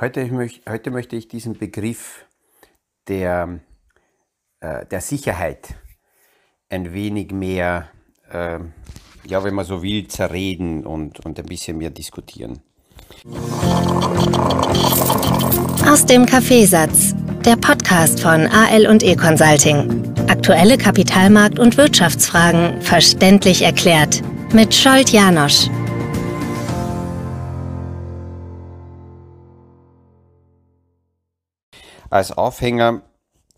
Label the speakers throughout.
Speaker 1: Heute, heute möchte ich diesen Begriff der, äh, der Sicherheit ein wenig mehr, äh, ja, wenn man so will, zerreden und, und ein bisschen mehr diskutieren.
Speaker 2: Aus dem Kaffeesatz, der Podcast von AL und E Consulting. Aktuelle Kapitalmarkt- und Wirtschaftsfragen verständlich erklärt mit Scholt Janosch.
Speaker 1: Als Aufhänger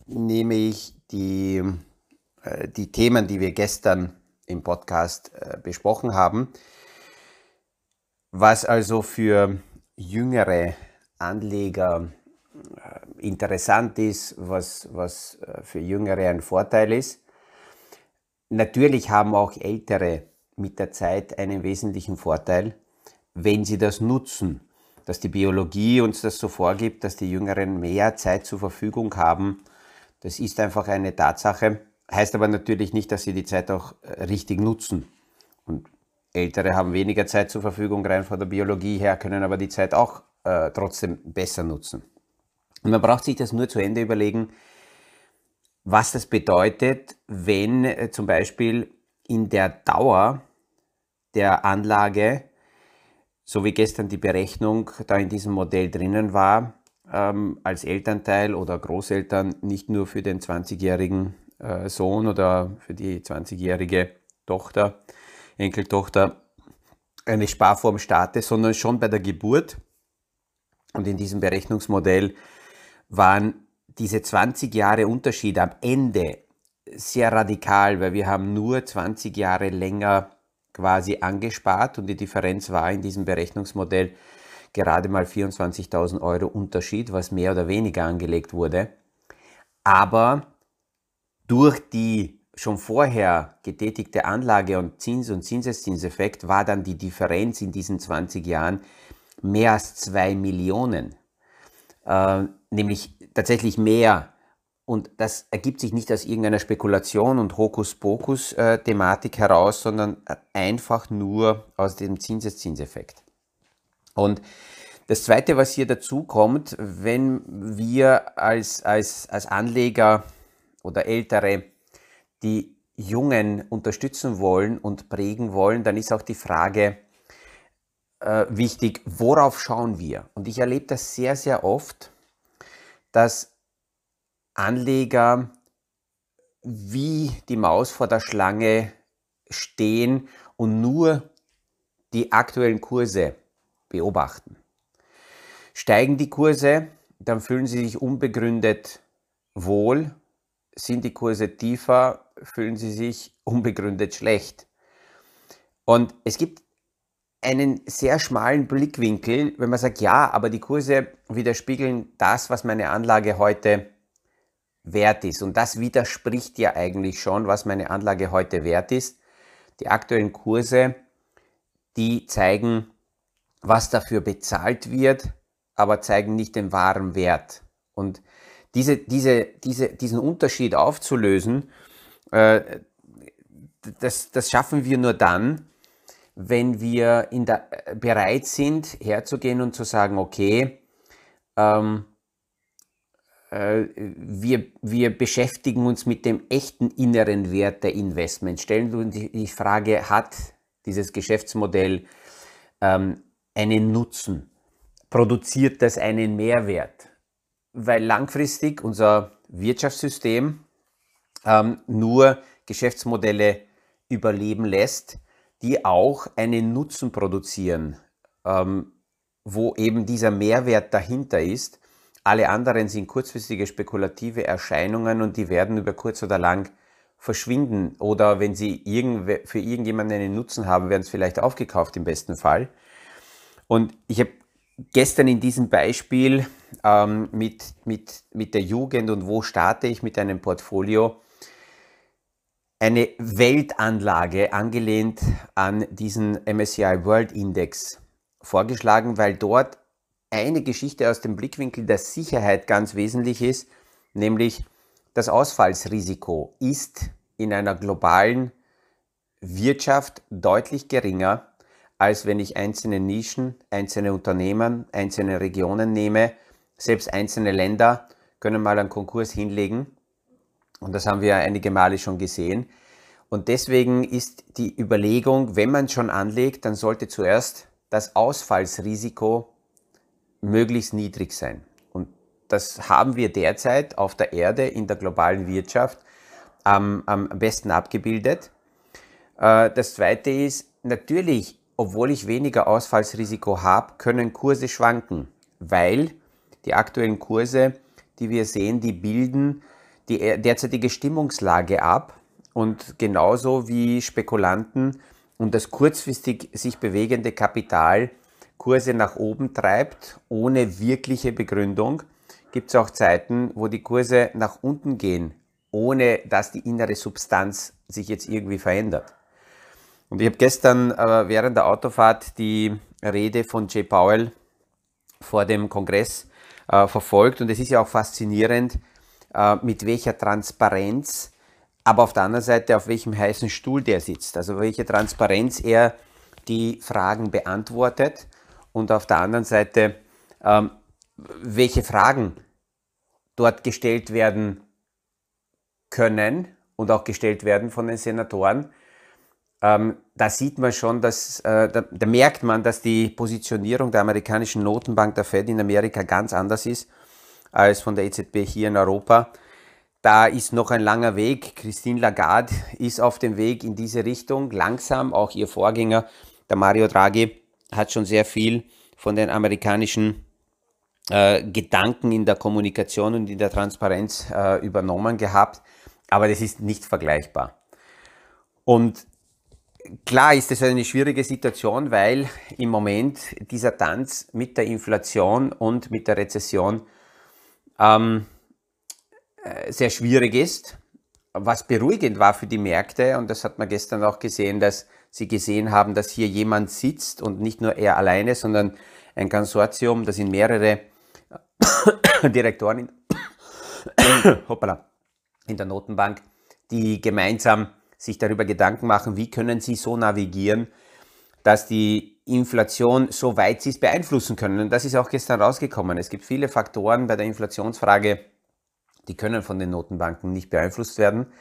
Speaker 1: nehme ich die, äh, die Themen, die wir gestern im Podcast äh, besprochen haben. Was also für jüngere Anleger äh, interessant ist, was, was für jüngere ein Vorteil ist. Natürlich haben auch ältere mit der Zeit einen wesentlichen Vorteil, wenn sie das nutzen dass die Biologie uns das so vorgibt, dass die Jüngeren mehr Zeit zur Verfügung haben. Das ist einfach eine Tatsache. Heißt aber natürlich nicht, dass sie die Zeit auch äh, richtig nutzen. Und Ältere haben weniger Zeit zur Verfügung, rein von der Biologie her, können aber die Zeit auch äh, trotzdem besser nutzen. Und man braucht sich das nur zu Ende überlegen, was das bedeutet, wenn äh, zum Beispiel in der Dauer der Anlage so wie gestern die Berechnung da in diesem Modell drinnen war, ähm, als Elternteil oder Großeltern nicht nur für den 20-jährigen äh, Sohn oder für die 20-jährige Tochter, Enkeltochter eine Sparform starte, sondern schon bei der Geburt. Und in diesem Berechnungsmodell waren diese 20 Jahre Unterschied am Ende sehr radikal, weil wir haben nur 20 Jahre länger quasi angespart und die Differenz war in diesem Berechnungsmodell gerade mal 24.000 Euro Unterschied, was mehr oder weniger angelegt wurde. Aber durch die schon vorher getätigte Anlage und Zins- und Zinseszinseffekt war dann die Differenz in diesen 20 Jahren mehr als 2 Millionen. Äh, nämlich tatsächlich mehr und das ergibt sich nicht aus irgendeiner Spekulation und Hokuspokus-Thematik heraus, sondern einfach nur aus dem Zinseszinseffekt. Und das Zweite, was hier dazu kommt, wenn wir als, als, als Anleger oder Ältere die Jungen unterstützen wollen und prägen wollen, dann ist auch die Frage äh, wichtig, worauf schauen wir? Und ich erlebe das sehr, sehr oft, dass Anleger wie die Maus vor der Schlange stehen und nur die aktuellen Kurse beobachten. Steigen die Kurse, dann fühlen sie sich unbegründet wohl. Sind die Kurse tiefer, fühlen sie sich unbegründet schlecht. Und es gibt einen sehr schmalen Blickwinkel, wenn man sagt, ja, aber die Kurse widerspiegeln das, was meine Anlage heute wert ist. Und das widerspricht ja eigentlich schon, was meine Anlage heute wert ist. Die aktuellen Kurse, die zeigen, was dafür bezahlt wird, aber zeigen nicht den wahren Wert. Und diese, diese, diese, diesen Unterschied aufzulösen, äh, das, das schaffen wir nur dann, wenn wir in der, bereit sind, herzugehen und zu sagen, okay, ähm, äh, wir, wir beschäftigen uns mit dem echten inneren Wert der Investments. Stellen wir uns die Frage, hat dieses Geschäftsmodell ähm, einen Nutzen? Produziert das einen Mehrwert? Weil langfristig unser Wirtschaftssystem ähm, nur Geschäftsmodelle überleben lässt, die auch einen Nutzen produzieren, ähm, wo eben dieser Mehrwert dahinter ist alle anderen sind kurzfristige spekulative Erscheinungen und die werden über kurz oder lang verschwinden. Oder wenn sie für irgendjemanden einen Nutzen haben, werden es vielleicht aufgekauft im besten Fall. Und ich habe gestern in diesem Beispiel ähm, mit, mit, mit der Jugend und wo starte ich mit einem Portfolio eine Weltanlage angelehnt an diesen MSCI World Index vorgeschlagen, weil dort eine Geschichte aus dem Blickwinkel der Sicherheit ganz wesentlich ist, nämlich das Ausfallsrisiko ist in einer globalen Wirtschaft deutlich geringer als wenn ich einzelne Nischen, einzelne Unternehmen, einzelne Regionen nehme. Selbst einzelne Länder können mal einen Konkurs hinlegen. Und das haben wir einige Male schon gesehen. Und deswegen ist die Überlegung, wenn man schon anlegt, dann sollte zuerst das Ausfallsrisiko möglichst niedrig sein. Und das haben wir derzeit auf der Erde in der globalen Wirtschaft am, am besten abgebildet. Äh, das Zweite ist, natürlich, obwohl ich weniger Ausfallsrisiko habe, können Kurse schwanken, weil die aktuellen Kurse, die wir sehen, die bilden die derzeitige Stimmungslage ab und genauso wie Spekulanten und das kurzfristig sich bewegende Kapital Kurse nach oben treibt, ohne wirkliche Begründung, gibt es auch Zeiten, wo die Kurse nach unten gehen, ohne dass die innere Substanz sich jetzt irgendwie verändert. Und ich habe gestern äh, während der Autofahrt die Rede von Jay Powell vor dem Kongress äh, verfolgt und es ist ja auch faszinierend, äh, mit welcher Transparenz, aber auf der anderen Seite auf welchem heißen Stuhl der sitzt. Also welche Transparenz er die Fragen beantwortet und auf der anderen Seite, ähm, welche Fragen dort gestellt werden können und auch gestellt werden von den Senatoren. Ähm, da sieht man schon, dass, äh, da, da, merkt man, dass die Positionierung der amerikanischen Notenbank, der Fed in Amerika ganz anders ist als von der EZB hier in Europa. Da ist noch ein langer Weg. Christine Lagarde ist auf dem Weg in diese Richtung, langsam. Auch ihr Vorgänger, der Mario Draghi, hat schon sehr viel von den amerikanischen äh, Gedanken in der Kommunikation und in der Transparenz äh, übernommen gehabt, aber das ist nicht vergleichbar. Und klar ist es eine schwierige Situation, weil im Moment dieser Tanz mit der Inflation und mit der Rezession ähm, äh, sehr schwierig ist. Was beruhigend war für die Märkte, und das hat man gestern auch gesehen, dass Sie gesehen haben, dass hier jemand sitzt und nicht nur er alleine, sondern ein Konsortium, da sind mehrere Direktoren in, hoppala, in der Notenbank, die gemeinsam sich darüber Gedanken machen, wie können sie so navigieren, dass die Inflation so weit sie es beeinflussen können. Und das ist auch gestern rausgekommen. Es gibt viele Faktoren bei der Inflationsfrage, die können von den Notenbanken nicht beeinflusst werden.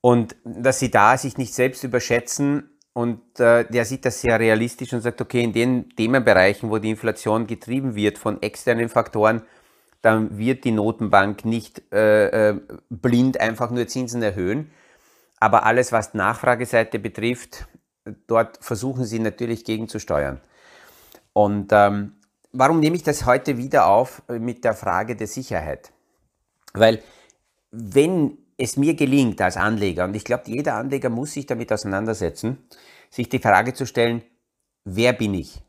Speaker 1: Und dass sie da sich nicht selbst überschätzen und äh, der sieht das sehr realistisch und sagt, okay, in den Themenbereichen, wo die Inflation getrieben wird von externen Faktoren, dann wird die Notenbank nicht äh, äh, blind einfach nur Zinsen erhöhen. Aber alles, was Nachfrageseite betrifft, dort versuchen sie natürlich gegenzusteuern. Und ähm, warum nehme ich das heute wieder auf mit der Frage der Sicherheit? Weil wenn es mir gelingt als Anleger, und ich glaube, jeder Anleger muss sich damit auseinandersetzen, sich die Frage zu stellen, wer bin ich?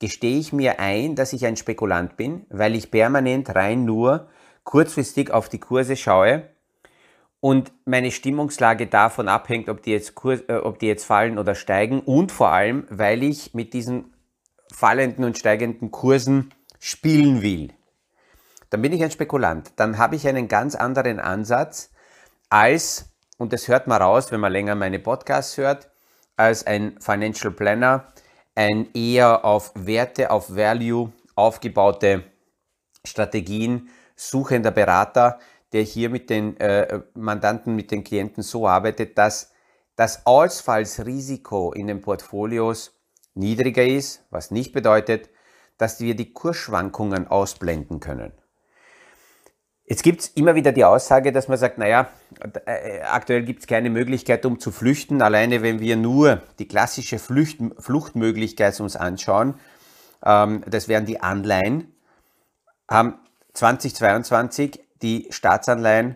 Speaker 1: Gestehe ich mir ein, dass ich ein Spekulant bin, weil ich permanent rein nur kurzfristig auf die Kurse schaue und meine Stimmungslage davon abhängt, ob die jetzt, Kurs, äh, ob die jetzt fallen oder steigen und vor allem, weil ich mit diesen fallenden und steigenden Kursen spielen will. Dann bin ich ein Spekulant. Dann habe ich einen ganz anderen Ansatz als, und das hört man raus, wenn man länger meine Podcasts hört, als ein Financial Planner, ein eher auf Werte, auf Value aufgebaute Strategien suchender Berater, der hier mit den äh, Mandanten, mit den Klienten so arbeitet, dass das Ausfallsrisiko in den Portfolios niedriger ist, was nicht bedeutet, dass wir die Kursschwankungen ausblenden können. Jetzt gibt es immer wieder die Aussage, dass man sagt, naja, äh, aktuell gibt es keine Möglichkeit, um zu flüchten. Alleine wenn wir nur die klassische Flucht, Fluchtmöglichkeit uns anschauen, ähm, das wären die Anleihen, haben 2022 die Staatsanleihen,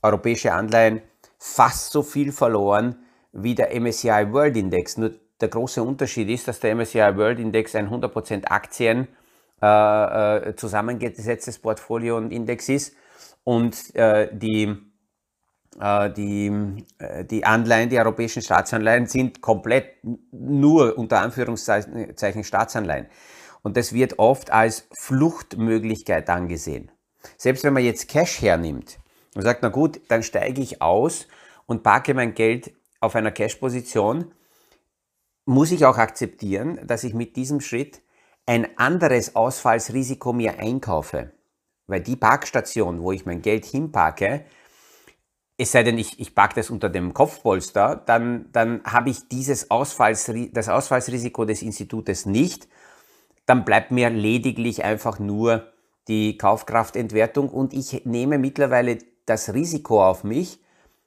Speaker 1: europäische Anleihen, fast so viel verloren wie der MSCI World Index. Nur der große Unterschied ist, dass der MSCI World Index ein 100% Aktien äh, äh, zusammengesetztes Portfolio und Index ist und äh, die, äh, die, äh, die Anleihen, die europäischen Staatsanleihen sind komplett nur unter Anführungszeichen Staatsanleihen. Und das wird oft als Fluchtmöglichkeit angesehen. Selbst wenn man jetzt Cash hernimmt und sagt, na gut, dann steige ich aus und parke mein Geld auf einer Cash-Position, muss ich auch akzeptieren, dass ich mit diesem Schritt ein anderes Ausfallsrisiko mir einkaufe. Weil die Parkstation, wo ich mein Geld hinparke, es sei denn, ich, ich parke das unter dem Kopfpolster, dann, dann habe ich dieses Ausfalls, das Ausfallsrisiko des Institutes nicht. Dann bleibt mir lediglich einfach nur die Kaufkraftentwertung und ich nehme mittlerweile das Risiko auf mich,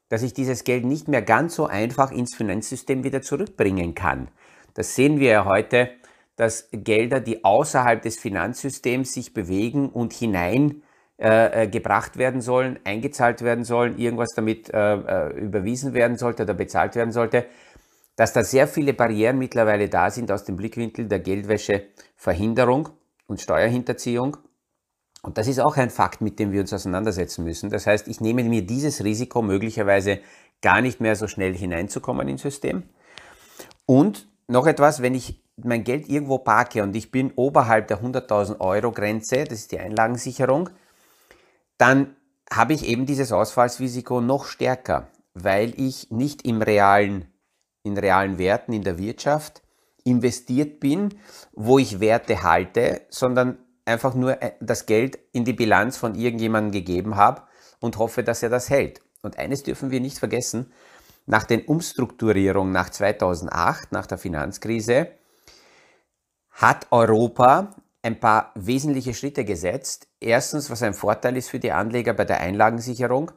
Speaker 1: dass ich dieses Geld nicht mehr ganz so einfach ins Finanzsystem wieder zurückbringen kann. Das sehen wir ja heute dass Gelder, die außerhalb des Finanzsystems sich bewegen und hinein äh, äh, gebracht werden sollen, eingezahlt werden sollen, irgendwas damit äh, äh, überwiesen werden sollte oder bezahlt werden sollte, dass da sehr viele Barrieren mittlerweile da sind aus dem Blickwinkel der Geldwäscheverhinderung und Steuerhinterziehung. Und das ist auch ein Fakt, mit dem wir uns auseinandersetzen müssen. Das heißt, ich nehme mir dieses Risiko möglicherweise gar nicht mehr so schnell hineinzukommen ins System. Und noch etwas, wenn ich mein Geld irgendwo parke und ich bin oberhalb der 100.000 Euro Grenze, das ist die Einlagensicherung, dann habe ich eben dieses Ausfallsrisiko noch stärker, weil ich nicht im realen, in realen Werten in der Wirtschaft investiert bin, wo ich Werte halte, sondern einfach nur äh, das Geld in die Bilanz von irgendjemandem gegeben habe und hoffe, dass er das hält. Und eines dürfen wir nicht vergessen, nach den Umstrukturierungen nach 2008, nach der Finanzkrise, hat Europa ein paar wesentliche Schritte gesetzt. Erstens, was ein Vorteil ist für die Anleger bei der Einlagensicherung,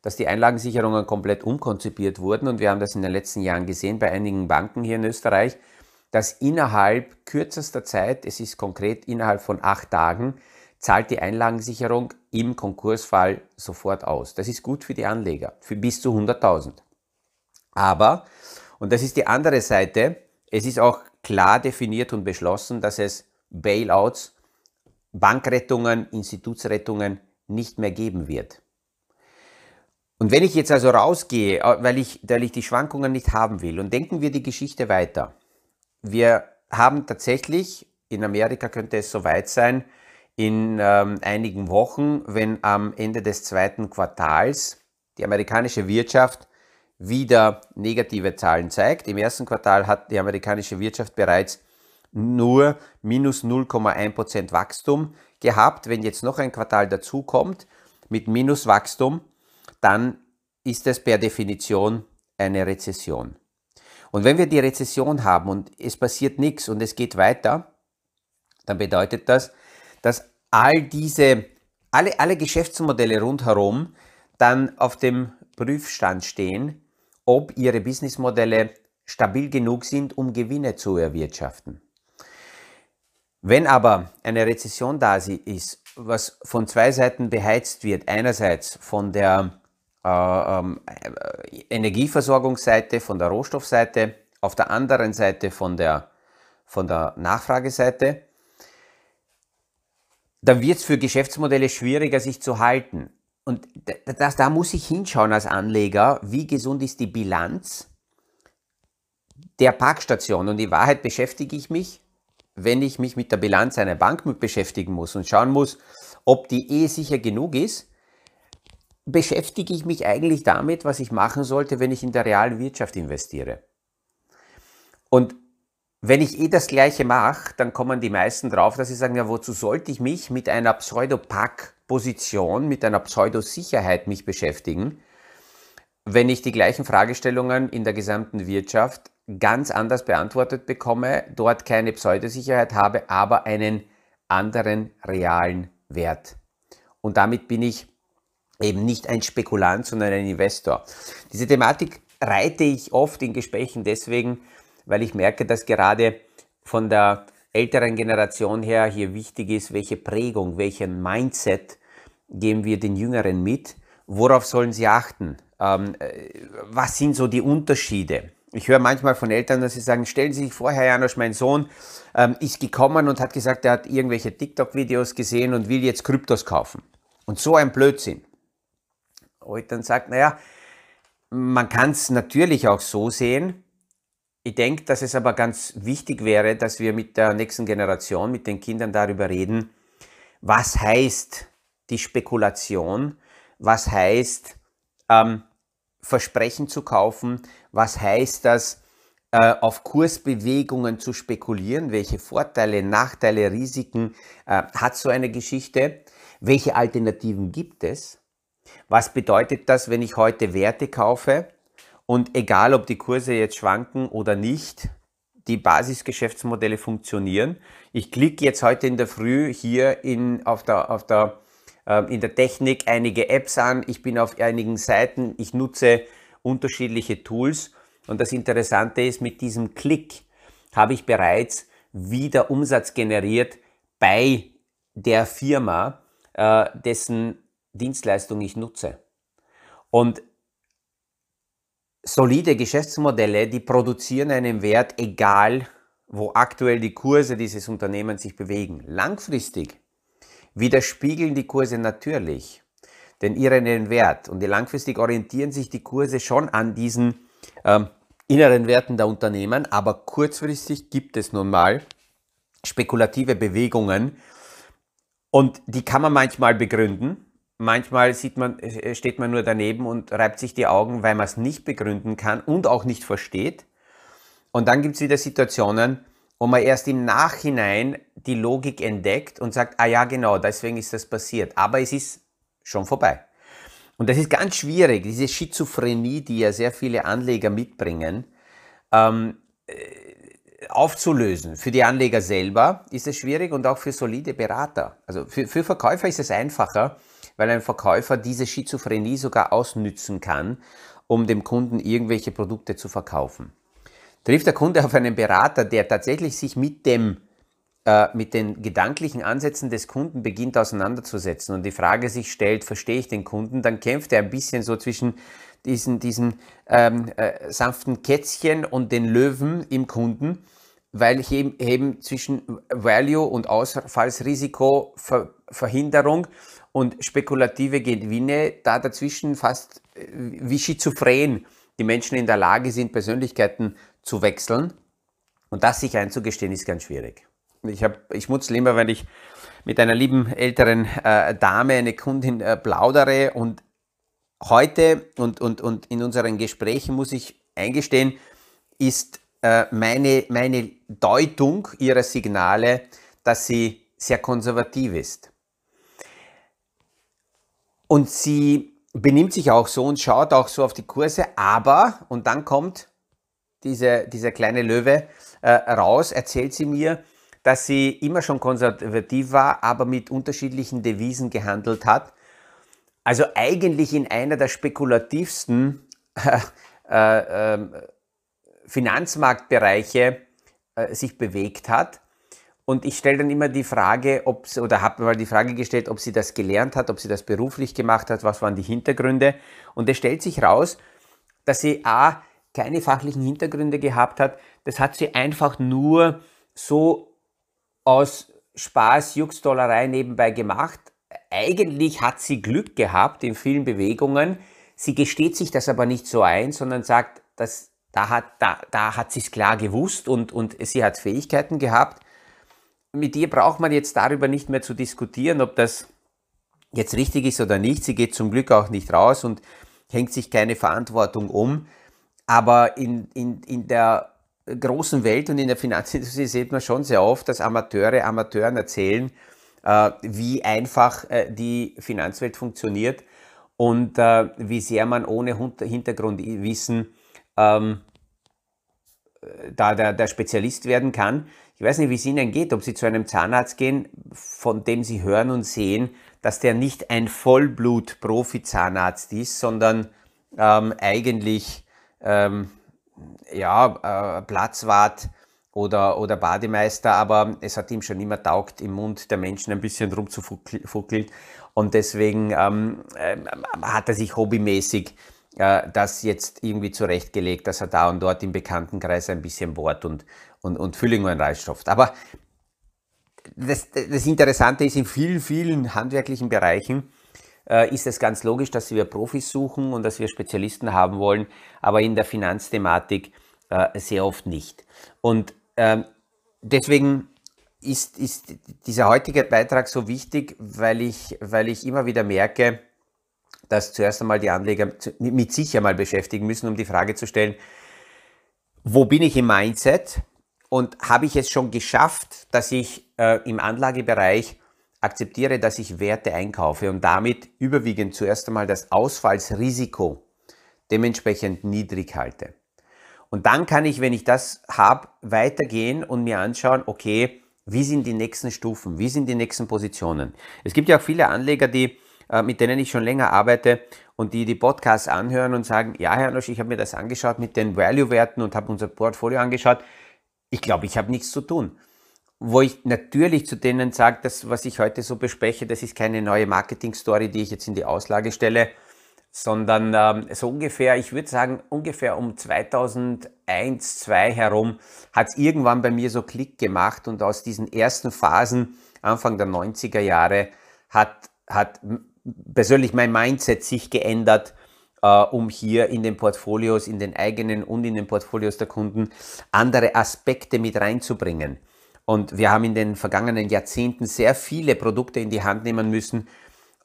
Speaker 1: dass die Einlagensicherungen komplett umkonzipiert wurden und wir haben das in den letzten Jahren gesehen bei einigen Banken hier in Österreich, dass innerhalb kürzester Zeit, es ist konkret innerhalb von acht Tagen, zahlt die Einlagensicherung im Konkursfall sofort aus. Das ist gut für die Anleger, für bis zu 100.000. Aber, und das ist die andere Seite, es ist auch klar definiert und beschlossen, dass es Bailouts, Bankrettungen, Institutsrettungen nicht mehr geben wird. Und wenn ich jetzt also rausgehe, äh, weil ich, weil ich die Schwankungen nicht haben will, und denken wir die Geschichte weiter. Wir haben tatsächlich, in Amerika könnte es soweit sein, in ähm, einigen Wochen, wenn am Ende des zweiten Quartals die amerikanische Wirtschaft wieder negative Zahlen zeigt. Im ersten Quartal hat die amerikanische Wirtschaft bereits nur minus 0,1% Wachstum gehabt. Wenn jetzt noch ein Quartal dazukommt mit Minuswachstum, dann ist es per Definition eine Rezession. Und wenn wir die Rezession haben und es passiert nichts und es geht weiter, dann bedeutet das, dass all diese, alle, alle Geschäftsmodelle rundherum dann auf dem Prüfstand stehen ob ihre Businessmodelle stabil genug sind, um Gewinne zu erwirtschaften. Wenn aber eine Rezession da ist, was von zwei Seiten beheizt wird, einerseits von der äh, äh, Energieversorgungsseite, von der Rohstoffseite, auf der anderen Seite von der, von der Nachfrageseite, dann wird es für Geschäftsmodelle schwieriger, sich zu halten. Und das, da muss ich hinschauen als Anleger, wie gesund ist die Bilanz der Parkstation. Und in Wahrheit beschäftige ich mich, wenn ich mich mit der Bilanz einer Bank beschäftigen muss und schauen muss, ob die eh sicher genug ist, beschäftige ich mich eigentlich damit, was ich machen sollte, wenn ich in der realen Wirtschaft investiere. Und wenn ich eh das Gleiche mache, dann kommen die meisten drauf, dass sie sagen, ja, wozu sollte ich mich mit einer Pseudopack Position, mit einer Pseudosicherheit mich beschäftigen, wenn ich die gleichen Fragestellungen in der gesamten Wirtschaft ganz anders beantwortet bekomme, dort keine Pseudosicherheit habe, aber einen anderen realen Wert. Und damit bin ich eben nicht ein Spekulant, sondern ein Investor. Diese Thematik reite ich oft in Gesprächen deswegen, weil ich merke, dass gerade von der älteren Generation her hier wichtig ist, welche Prägung, welchen Mindset geben wir den Jüngeren mit. Worauf sollen sie achten? Ähm, äh, was sind so die Unterschiede? Ich höre manchmal von Eltern, dass sie sagen, stellen Sie sich vor, Herr Janosch, mein Sohn ähm, ist gekommen und hat gesagt, er hat irgendwelche TikTok-Videos gesehen und will jetzt Kryptos kaufen. Und so ein Blödsinn. Ich dann sage, naja, man kann es natürlich auch so sehen. Ich denke, dass es aber ganz wichtig wäre, dass wir mit der nächsten Generation, mit den Kindern darüber reden, was heißt die Spekulation, was heißt ähm, Versprechen zu kaufen, was heißt das, äh, auf Kursbewegungen zu spekulieren. Welche Vorteile, Nachteile, Risiken äh, hat so eine Geschichte? Welche Alternativen gibt es? Was bedeutet das, wenn ich heute Werte kaufe und egal ob die Kurse jetzt schwanken oder nicht, die Basisgeschäftsmodelle funktionieren. Ich klicke jetzt heute in der Früh hier in, auf der, auf der, in der Technik einige Apps an, ich bin auf einigen Seiten, ich nutze unterschiedliche Tools und das Interessante ist, mit diesem Klick habe ich bereits wieder Umsatz generiert bei der Firma, äh, dessen Dienstleistung ich nutze. Und solide Geschäftsmodelle, die produzieren einen Wert, egal wo aktuell die Kurse dieses Unternehmens sich bewegen. Langfristig widerspiegeln die Kurse natürlich den ihren Wert und langfristig orientieren sich die Kurse schon an diesen ähm, inneren Werten der Unternehmen, aber kurzfristig gibt es nun mal spekulative Bewegungen und die kann man manchmal begründen. Manchmal sieht man, äh, steht man nur daneben und reibt sich die Augen, weil man es nicht begründen kann und auch nicht versteht. Und dann gibt es wieder Situationen, wo man erst im Nachhinein die Logik entdeckt und sagt, ah ja, genau, deswegen ist das passiert. Aber es ist schon vorbei. Und das ist ganz schwierig, diese Schizophrenie, die ja sehr viele Anleger mitbringen, ähm, äh, aufzulösen. Für die Anleger selber ist es schwierig und auch für solide Berater. Also für, für Verkäufer ist es einfacher, weil ein Verkäufer diese Schizophrenie sogar ausnützen kann, um dem Kunden irgendwelche Produkte zu verkaufen. Trifft der Kunde auf einen Berater, der tatsächlich sich mit dem äh, mit den gedanklichen Ansätzen des Kunden beginnt auseinanderzusetzen und die Frage sich stellt, verstehe ich den Kunden, dann kämpft er ein bisschen so zwischen diesen, diesen ähm, äh, sanften Kätzchen und den Löwen im Kunden, weil ich eben, eben zwischen Value und Ausfallsrisiko Ver Verhinderung und spekulative Gewinne da dazwischen fast äh, wie schizophren die Menschen in der Lage sind, Persönlichkeiten zu wechseln. Und das sich einzugestehen, ist ganz schwierig. Ich, hab, ich muss lieber, wenn ich mit einer lieben älteren äh, Dame, eine Kundin, äh, plaudere und heute und, und, und in unseren Gesprächen muss ich eingestehen, ist äh, meine, meine Deutung ihrer Signale, dass sie sehr konservativ ist. Und sie benimmt sich auch so und schaut auch so auf die Kurse, aber, und dann kommt diese, dieser kleine Löwe äh, raus, erzählt sie mir, dass sie immer schon konservativ war, aber mit unterschiedlichen Devisen gehandelt hat. Also eigentlich in einer der spekulativsten äh, äh, ähm, Finanzmarktbereiche äh, sich bewegt hat. Und ich stelle dann immer die Frage, ob sie, oder habe mal die Frage gestellt, ob sie das gelernt hat, ob sie das beruflich gemacht hat, was waren die Hintergründe. Und es stellt sich raus, dass sie A, keine fachlichen Hintergründe gehabt hat. Das hat sie einfach nur so aus Spaß, Juxdollerei nebenbei gemacht. Eigentlich hat sie Glück gehabt in vielen Bewegungen. Sie gesteht sich das aber nicht so ein, sondern sagt, dass da hat, da, da hat sie es klar gewusst und, und sie hat Fähigkeiten gehabt. Mit ihr braucht man jetzt darüber nicht mehr zu diskutieren, ob das jetzt richtig ist oder nicht. Sie geht zum Glück auch nicht raus und hängt sich keine Verantwortung um. Aber in, in, in der großen Welt und in der Finanzindustrie sieht man schon sehr oft, dass Amateure Amateuren erzählen, äh, wie einfach äh, die Finanzwelt funktioniert und äh, wie sehr man ohne Hintergrundwissen ähm, da der, der Spezialist werden kann. Ich weiß nicht, wie es Ihnen geht, ob Sie zu einem Zahnarzt gehen, von dem Sie hören und sehen, dass der nicht ein Vollblut-Profi-Zahnarzt ist, sondern ähm, eigentlich ähm, ja, äh, Platzwart oder, oder Bademeister, aber es hat ihm schon immer taugt, im Mund der Menschen ein bisschen rumzufuckeln. Und deswegen ähm, äh, hat er sich hobbymäßig äh, das jetzt irgendwie zurechtgelegt, dass er da und dort im Bekanntenkreis ein bisschen bohrt und, und, und Füllungen reinstopft. Aber das, das Interessante ist, in vielen, vielen handwerklichen Bereichen ist es ganz logisch, dass wir Profis suchen und dass wir Spezialisten haben wollen, aber in der Finanzthematik äh, sehr oft nicht. Und ähm, deswegen ist, ist dieser heutige Beitrag so wichtig, weil ich, weil ich immer wieder merke, dass zuerst einmal die Anleger mit sich einmal beschäftigen müssen, um die Frage zu stellen, wo bin ich im Mindset und habe ich es schon geschafft, dass ich äh, im Anlagebereich akzeptiere, dass ich Werte einkaufe und damit überwiegend zuerst einmal das Ausfallsrisiko dementsprechend niedrig halte. Und dann kann ich, wenn ich das habe, weitergehen und mir anschauen, okay, wie sind die nächsten Stufen, wie sind die nächsten Positionen. Es gibt ja auch viele Anleger, die, äh, mit denen ich schon länger arbeite und die die Podcasts anhören und sagen, ja Herr Nosch, ich habe mir das angeschaut mit den Value-Werten und habe unser Portfolio angeschaut. Ich glaube, ich habe nichts zu tun. Wo ich natürlich zu denen sage, das, was ich heute so bespreche, das ist keine neue Marketing-Story, die ich jetzt in die Auslage stelle, sondern ähm, so ungefähr, ich würde sagen, ungefähr um 2001, 2002 herum hat es irgendwann bei mir so Klick gemacht und aus diesen ersten Phasen, Anfang der 90er Jahre, hat, hat persönlich mein Mindset sich geändert, äh, um hier in den Portfolios, in den eigenen und in den Portfolios der Kunden andere Aspekte mit reinzubringen. Und wir haben in den vergangenen Jahrzehnten sehr viele Produkte in die Hand nehmen müssen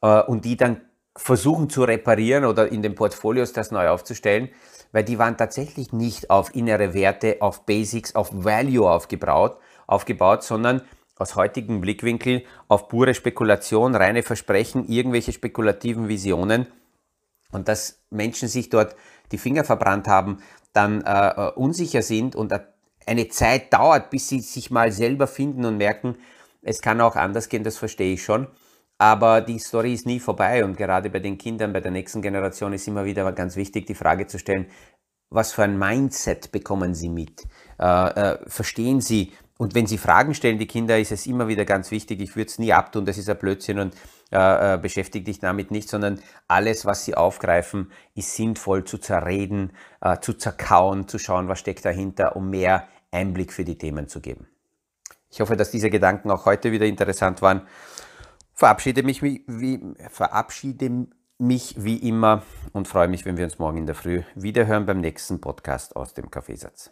Speaker 1: äh, und die dann versuchen zu reparieren oder in den Portfolios das neu aufzustellen, weil die waren tatsächlich nicht auf innere Werte, auf Basics, auf Value aufgebaut, aufgebaut sondern aus heutigem Blickwinkel auf pure Spekulation, reine Versprechen, irgendwelche spekulativen Visionen. Und dass Menschen sich dort die Finger verbrannt haben, dann äh, äh unsicher sind und eine Zeit dauert, bis sie sich mal selber finden und merken, es kann auch anders gehen, das verstehe ich schon. Aber die Story ist nie vorbei und gerade bei den Kindern, bei der nächsten Generation ist immer wieder ganz wichtig, die Frage zu stellen, was für ein Mindset bekommen sie mit? Äh, äh, verstehen sie? Und wenn sie Fragen stellen, die Kinder, ist es immer wieder ganz wichtig, ich würde es nie abtun, das ist ein Blödsinn und äh, äh, beschäftigt dich damit nicht, sondern alles, was sie aufgreifen, ist sinnvoll zu zerreden, äh, zu zerkauen, zu schauen, was steckt dahinter, um mehr Einblick für die Themen zu geben. Ich hoffe, dass diese Gedanken auch heute wieder interessant waren verabschiede mich wie, verabschiede mich wie immer und freue mich, wenn wir uns morgen in der Früh wiederhören beim nächsten Podcast aus dem Kaffeesatz.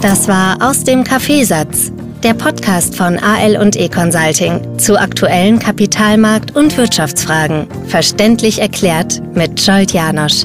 Speaker 2: Das war aus dem Kaffeesatz, der Podcast von AL und E Consulting zu aktuellen Kapitalmarkt- und Wirtschaftsfragen, verständlich erklärt mit Scholt Janosch.